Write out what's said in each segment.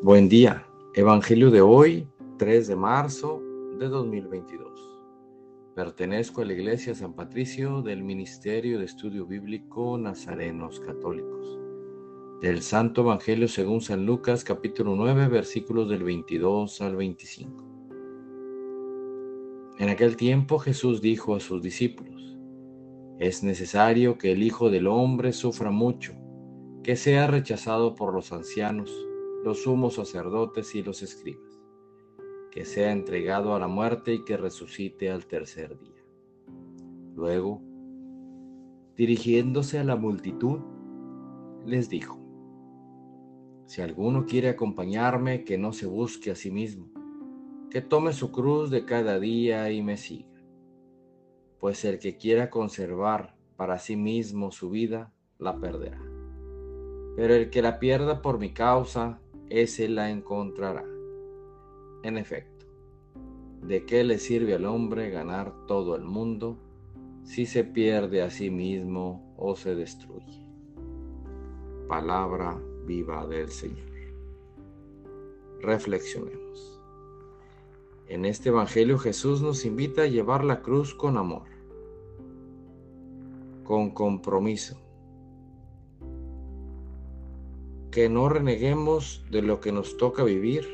Buen día. Evangelio de hoy, 3 de marzo de 2022. Pertenezco a la Iglesia San Patricio del Ministerio de Estudio Bíblico Nazarenos Católicos. Del Santo Evangelio según San Lucas capítulo 9 versículos del 22 al 25. En aquel tiempo Jesús dijo a sus discípulos, es necesario que el Hijo del Hombre sufra mucho, que sea rechazado por los ancianos, los sumos sacerdotes y los escribas, que sea entregado a la muerte y que resucite al tercer día. Luego, dirigiéndose a la multitud, les dijo, si alguno quiere acompañarme, que no se busque a sí mismo, que tome su cruz de cada día y me siga. Pues el que quiera conservar para sí mismo su vida, la perderá. Pero el que la pierda por mi causa, ese la encontrará. En efecto, ¿de qué le sirve al hombre ganar todo el mundo si se pierde a sí mismo o se destruye? Palabra viva del Señor. Reflexionemos. En este Evangelio Jesús nos invita a llevar la cruz con amor, con compromiso que no reneguemos de lo que nos toca vivir,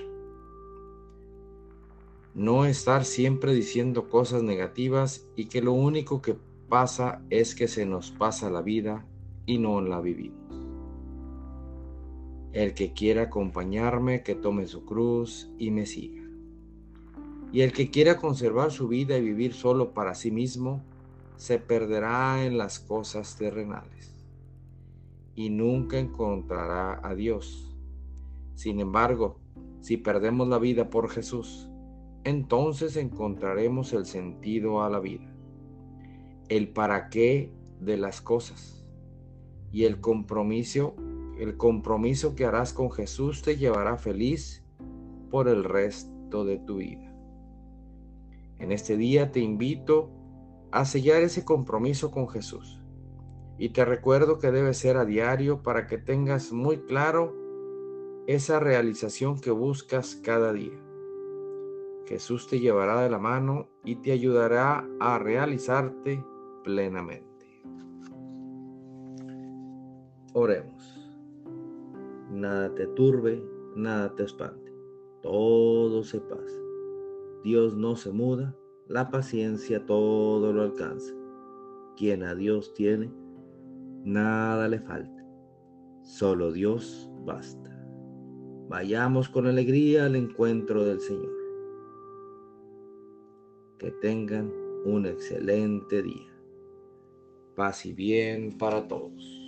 no estar siempre diciendo cosas negativas y que lo único que pasa es que se nos pasa la vida y no la vivimos. El que quiera acompañarme, que tome su cruz y me siga. Y el que quiera conservar su vida y vivir solo para sí mismo, se perderá en las cosas terrenales y nunca encontrará a Dios. Sin embargo, si perdemos la vida por Jesús, entonces encontraremos el sentido a la vida, el para qué de las cosas y el compromiso, el compromiso que harás con Jesús te llevará feliz por el resto de tu vida. En este día te invito a sellar ese compromiso con Jesús y te recuerdo que debe ser a diario para que tengas muy claro esa realización que buscas cada día. Jesús te llevará de la mano y te ayudará a realizarte plenamente. Oremos. Nada te turbe, nada te espante. Todo se pasa. Dios no se muda, la paciencia todo lo alcanza. Quien a Dios tiene, nada le falta, solo Dios basta. Vayamos con alegría al encuentro del Señor. Que tengan un excelente día. Paz y bien para todos.